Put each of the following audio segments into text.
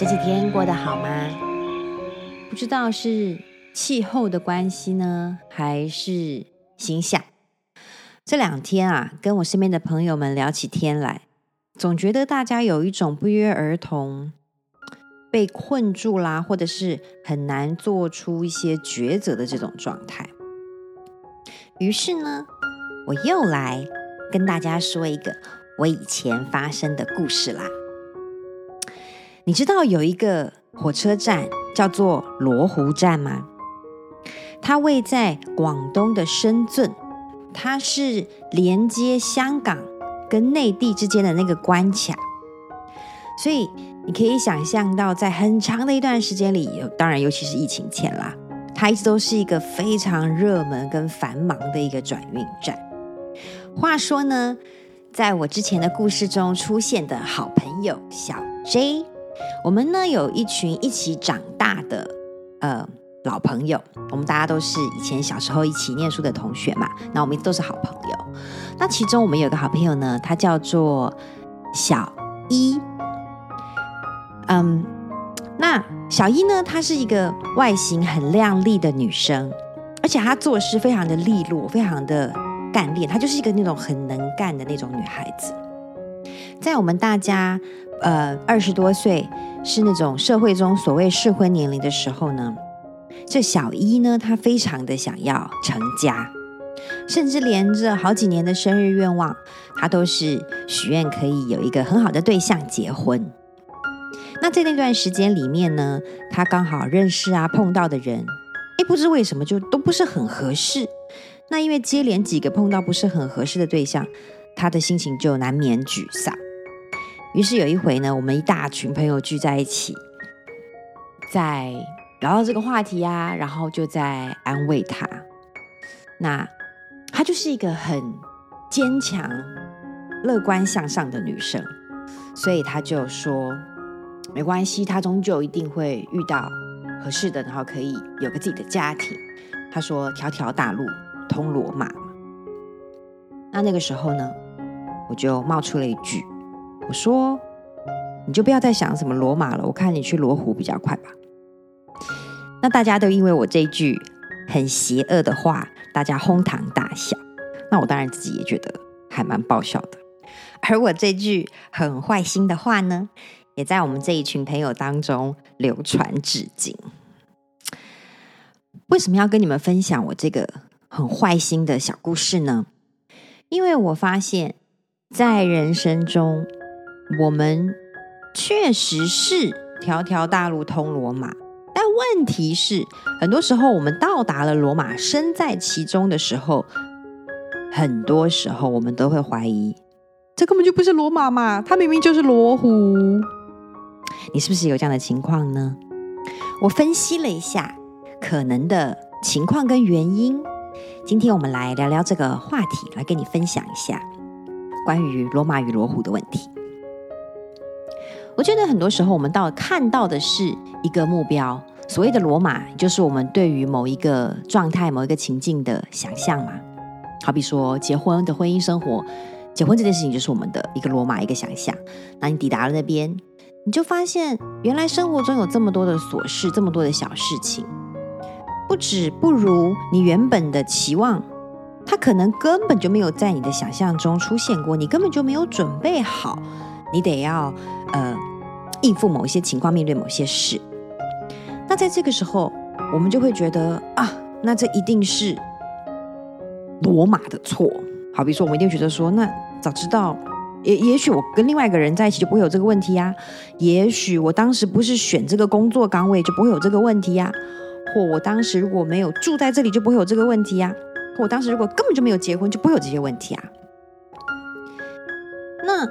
这几天过得好吗？不知道是气候的关系呢，还是形象？这两天啊，跟我身边的朋友们聊起天来，总觉得大家有一种不约而同被困住啦，或者是很难做出一些抉择的这种状态。于是呢，我又来跟大家说一个我以前发生的故事啦。你知道有一个火车站叫做罗湖站吗？它位在广东的深圳，它是连接香港跟内地之间的那个关卡，所以你可以想象到，在很长的一段时间里，有当然尤其是疫情前啦，它一直都是一个非常热门跟繁忙的一个转运站。话说呢，在我之前的故事中出现的好朋友小 J。我们呢有一群一起长大的呃老朋友，我们大家都是以前小时候一起念书的同学嘛，那我们都是好朋友。那其中我们有个好朋友呢，她叫做小一。嗯，那小一呢，她是一个外形很靓丽的女生，而且她做事非常的利落，非常的干练，她就是一个那种很能干的那种女孩子。在我们大家。呃，二十多岁是那种社会中所谓适婚年龄的时候呢，这小一呢，她非常的想要成家，甚至连着好几年的生日愿望，她都是许愿可以有一个很好的对象结婚。那在那段时间里面呢，她刚好认识啊碰到的人，诶，不知为什么就都不是很合适。那因为接连几个碰到不是很合适的对象，她的心情就难免沮丧。于是有一回呢，我们一大群朋友聚在一起，在聊到这个话题啊，然后就在安慰他。那她就是一个很坚强、乐观向上的女生，所以她就说：“没关系，她终究一定会遇到合适的，然后可以有个自己的家庭。”她说：“条条大路通罗马。”那那个时候呢，我就冒出了一句。我说，你就不要再想什么罗马了，我看你去罗湖比较快吧。那大家都因为我这句很邪恶的话，大家哄堂大笑。那我当然自己也觉得还蛮爆笑的。而我这句很坏心的话呢，也在我们这一群朋友当中流传至今。为什么要跟你们分享我这个很坏心的小故事呢？因为我发现，在人生中。我们确实是条条大路通罗马，但问题是，很多时候我们到达了罗马，身在其中的时候，很多时候我们都会怀疑，这根本就不是罗马嘛，它明明就是罗湖。你是不是有这样的情况呢？我分析了一下可能的情况跟原因，今天我们来聊聊这个话题，来跟你分享一下关于罗马与罗湖的问题。我觉得很多时候，我们到看到的是一个目标，所谓的罗马，就是我们对于某一个状态、某一个情境的想象嘛。好比说，结婚的婚姻生活，结婚这件事情就是我们的一个罗马，一个想象。那你抵达了那边，你就发现，原来生活中有这么多的琐事，这么多的小事情，不止不如你原本的期望，它可能根本就没有在你的想象中出现过，你根本就没有准备好，你得要呃。应付某一些情况，面对某些事，那在这个时候，我们就会觉得啊，那这一定是罗马的错。好比说，我们一定觉得说，那早知道，也也许我跟另外一个人在一起就不会有这个问题呀。也许我当时不是选这个工作岗位就不会有这个问题呀。或我当时如果没有住在这里就不会有这个问题呀。我当时如果根本就没有结婚就不会有这些问题啊。那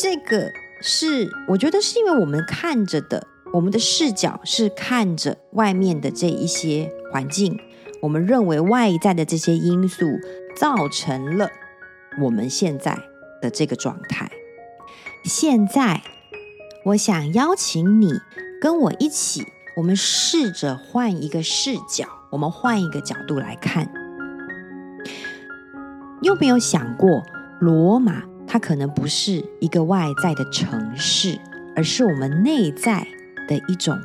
这个。是，我觉得是因为我们看着的，我们的视角是看着外面的这一些环境，我们认为外在的这些因素造成了我们现在的这个状态。现在，我想邀请你跟我一起，我们试着换一个视角，我们换一个角度来看。你有没有想过罗马？它可能不是一个外在的城市，而是我们内在的一种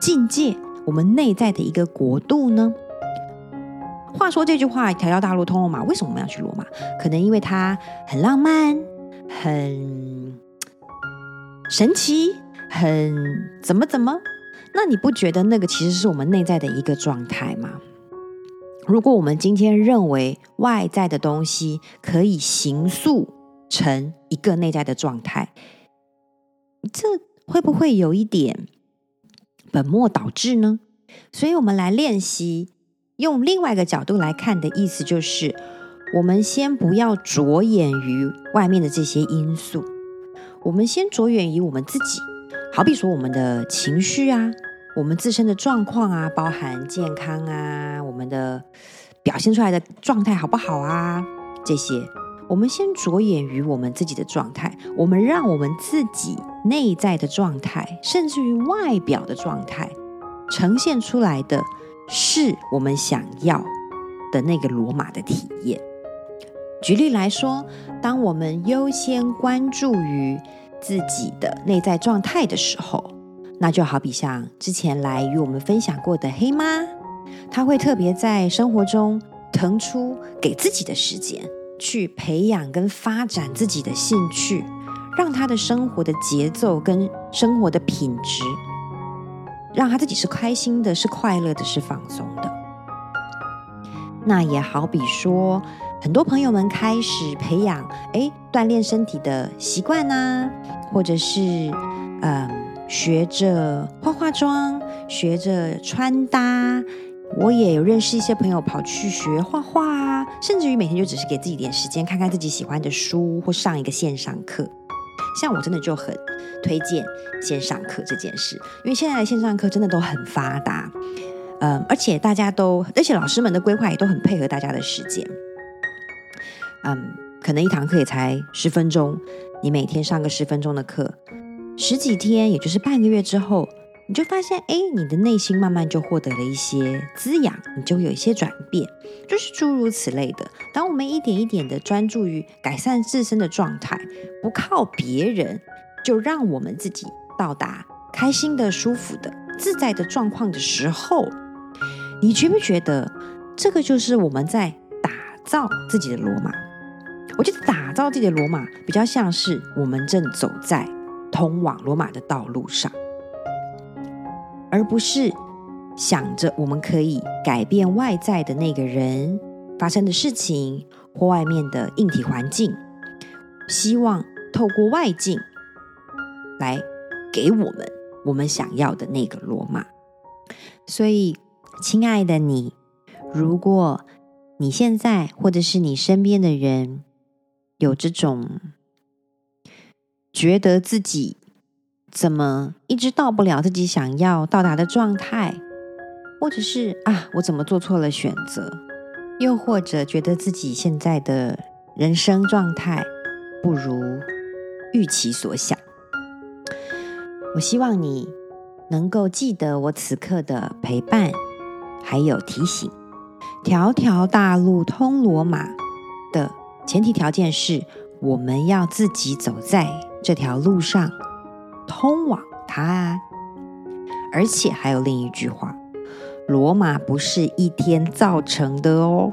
境界，我们内在的一个国度呢？话说这句话，条条大路通罗马，为什么我们要去罗马？可能因为它很浪漫，很神奇，很怎么怎么？那你不觉得那个其实是我们内在的一个状态吗？如果我们今天认为外在的东西可以形塑成一个内在的状态，这会不会有一点本末倒置呢？所以，我们来练习用另外一个角度来看的意思，就是我们先不要着眼于外面的这些因素，我们先着眼于我们自己。好比说，我们的情绪啊。我们自身的状况啊，包含健康啊，我们的表现出来的状态好不好啊？这些，我们先着眼于我们自己的状态，我们让我们自己内在的状态，甚至于外表的状态，呈现出来的是我们想要的那个罗马的体验。举例来说，当我们优先关注于自己的内在状态的时候。那就好比像之前来与我们分享过的黑妈，她会特别在生活中腾出给自己的时间，去培养跟发展自己的兴趣，让他的生活的节奏跟生活的品质，让他自己是开心的，是快乐的，是放松的。那也好比说，很多朋友们开始培养哎锻炼身体的习惯呐、或者是嗯。呃学着化化妆，学着穿搭，我也有认识一些朋友跑去学画画，甚至于每天就只是给自己点时间，看看自己喜欢的书或上一个线上课。像我真的就很推荐线上课这件事，因为现在的线上课真的都很发达，嗯，而且大家都，而且老师们的规划也都很配合大家的时间，嗯，可能一堂课也才十分钟，你每天上个十分钟的课。十几天，也就是半个月之后，你就发现，哎，你的内心慢慢就获得了一些滋养，你就有一些转变，就是诸如此类的。当我们一点一点的专注于改善自身的状态，不靠别人，就让我们自己到达开心的、舒服的、自在的状况的时候，你觉不觉得这个就是我们在打造自己的罗马？我觉得打造自己的罗马比较像是我们正走在。通往罗马的道路上，而不是想着我们可以改变外在的那个人发生的事情或外面的硬体环境，希望透过外境来给我们我们想要的那个罗马。所以，亲爱的你，如果你现在或者是你身边的人有这种，觉得自己怎么一直到不了自己想要到达的状态，或者是啊，我怎么做错了选择，又或者觉得自己现在的人生状态不如预期所想，我希望你能够记得我此刻的陪伴，还有提醒。条条大路通罗马的前提条件是，我们要自己走在。这条路上通往它，而且还有另一句话：罗马不是一天造成的哦。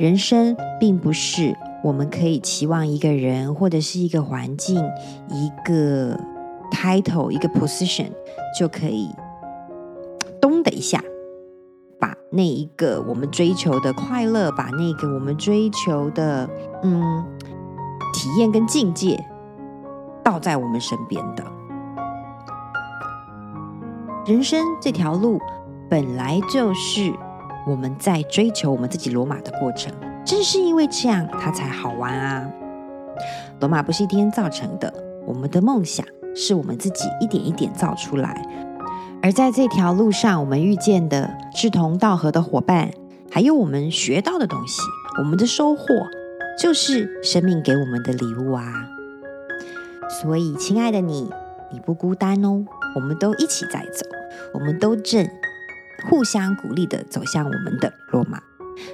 人生并不是我们可以期望一个人或者是一个环境、一个 title、一个 position 就可以咚的一下把那一个我们追求的快乐，把那个我们追求的嗯。体验跟境界倒在我们身边的人生这条路，本来就是我们在追求我们自己罗马的过程。正是因为这样，它才好玩啊！罗马不是一天造成的，我们的梦想是我们自己一点一点造出来。而在这条路上，我们遇见的志同道合的伙伴，还有我们学到的东西，我们的收获。就是生命给我们的礼物啊！所以，亲爱的你，你不孤单哦，我们都一起在走，我们都正互相鼓励的走向我们的罗马。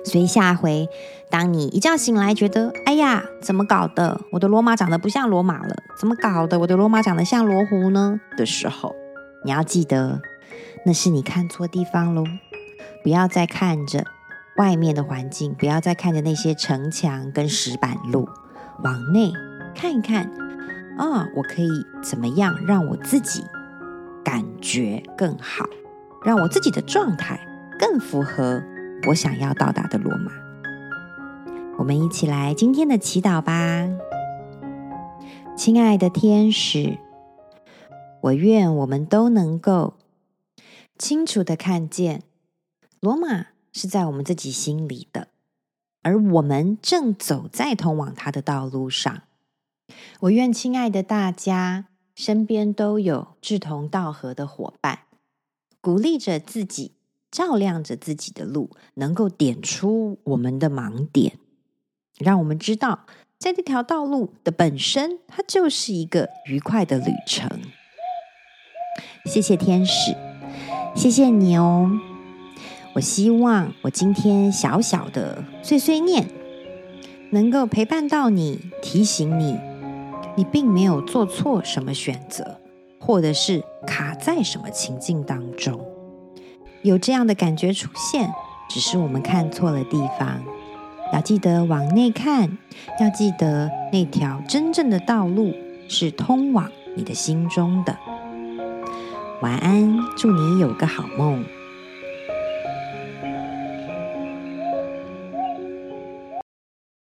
所以下回，当你一觉醒来觉得“哎呀，怎么搞的？我的罗马长得不像罗马了，怎么搞的？我的罗马长得像罗湖呢？”的时候，你要记得，那是你看错地方喽。不要再看着外面的环境，不要再看着那些城墙跟石板路，往内看一看啊，我可以怎么样让我自己感觉更好，让我自己的状态更符合我想要到达的罗马。我们一起来今天的祈祷吧，亲爱的天使，我愿我们都能够清楚的看见。罗马是在我们自己心里的，而我们正走在通往它的道路上。我愿亲爱的大家身边都有志同道合的伙伴，鼓励着自己，照亮着自己的路，能够点出我们的盲点，让我们知道，在这条道路的本身，它就是一个愉快的旅程。谢谢天使，谢谢你哦。我希望我今天小小的碎碎念，能够陪伴到你，提醒你，你并没有做错什么选择，或者是卡在什么情境当中。有这样的感觉出现，只是我们看错了地方。要记得往内看，要记得那条真正的道路是通往你的心中的。晚安，祝你有个好梦。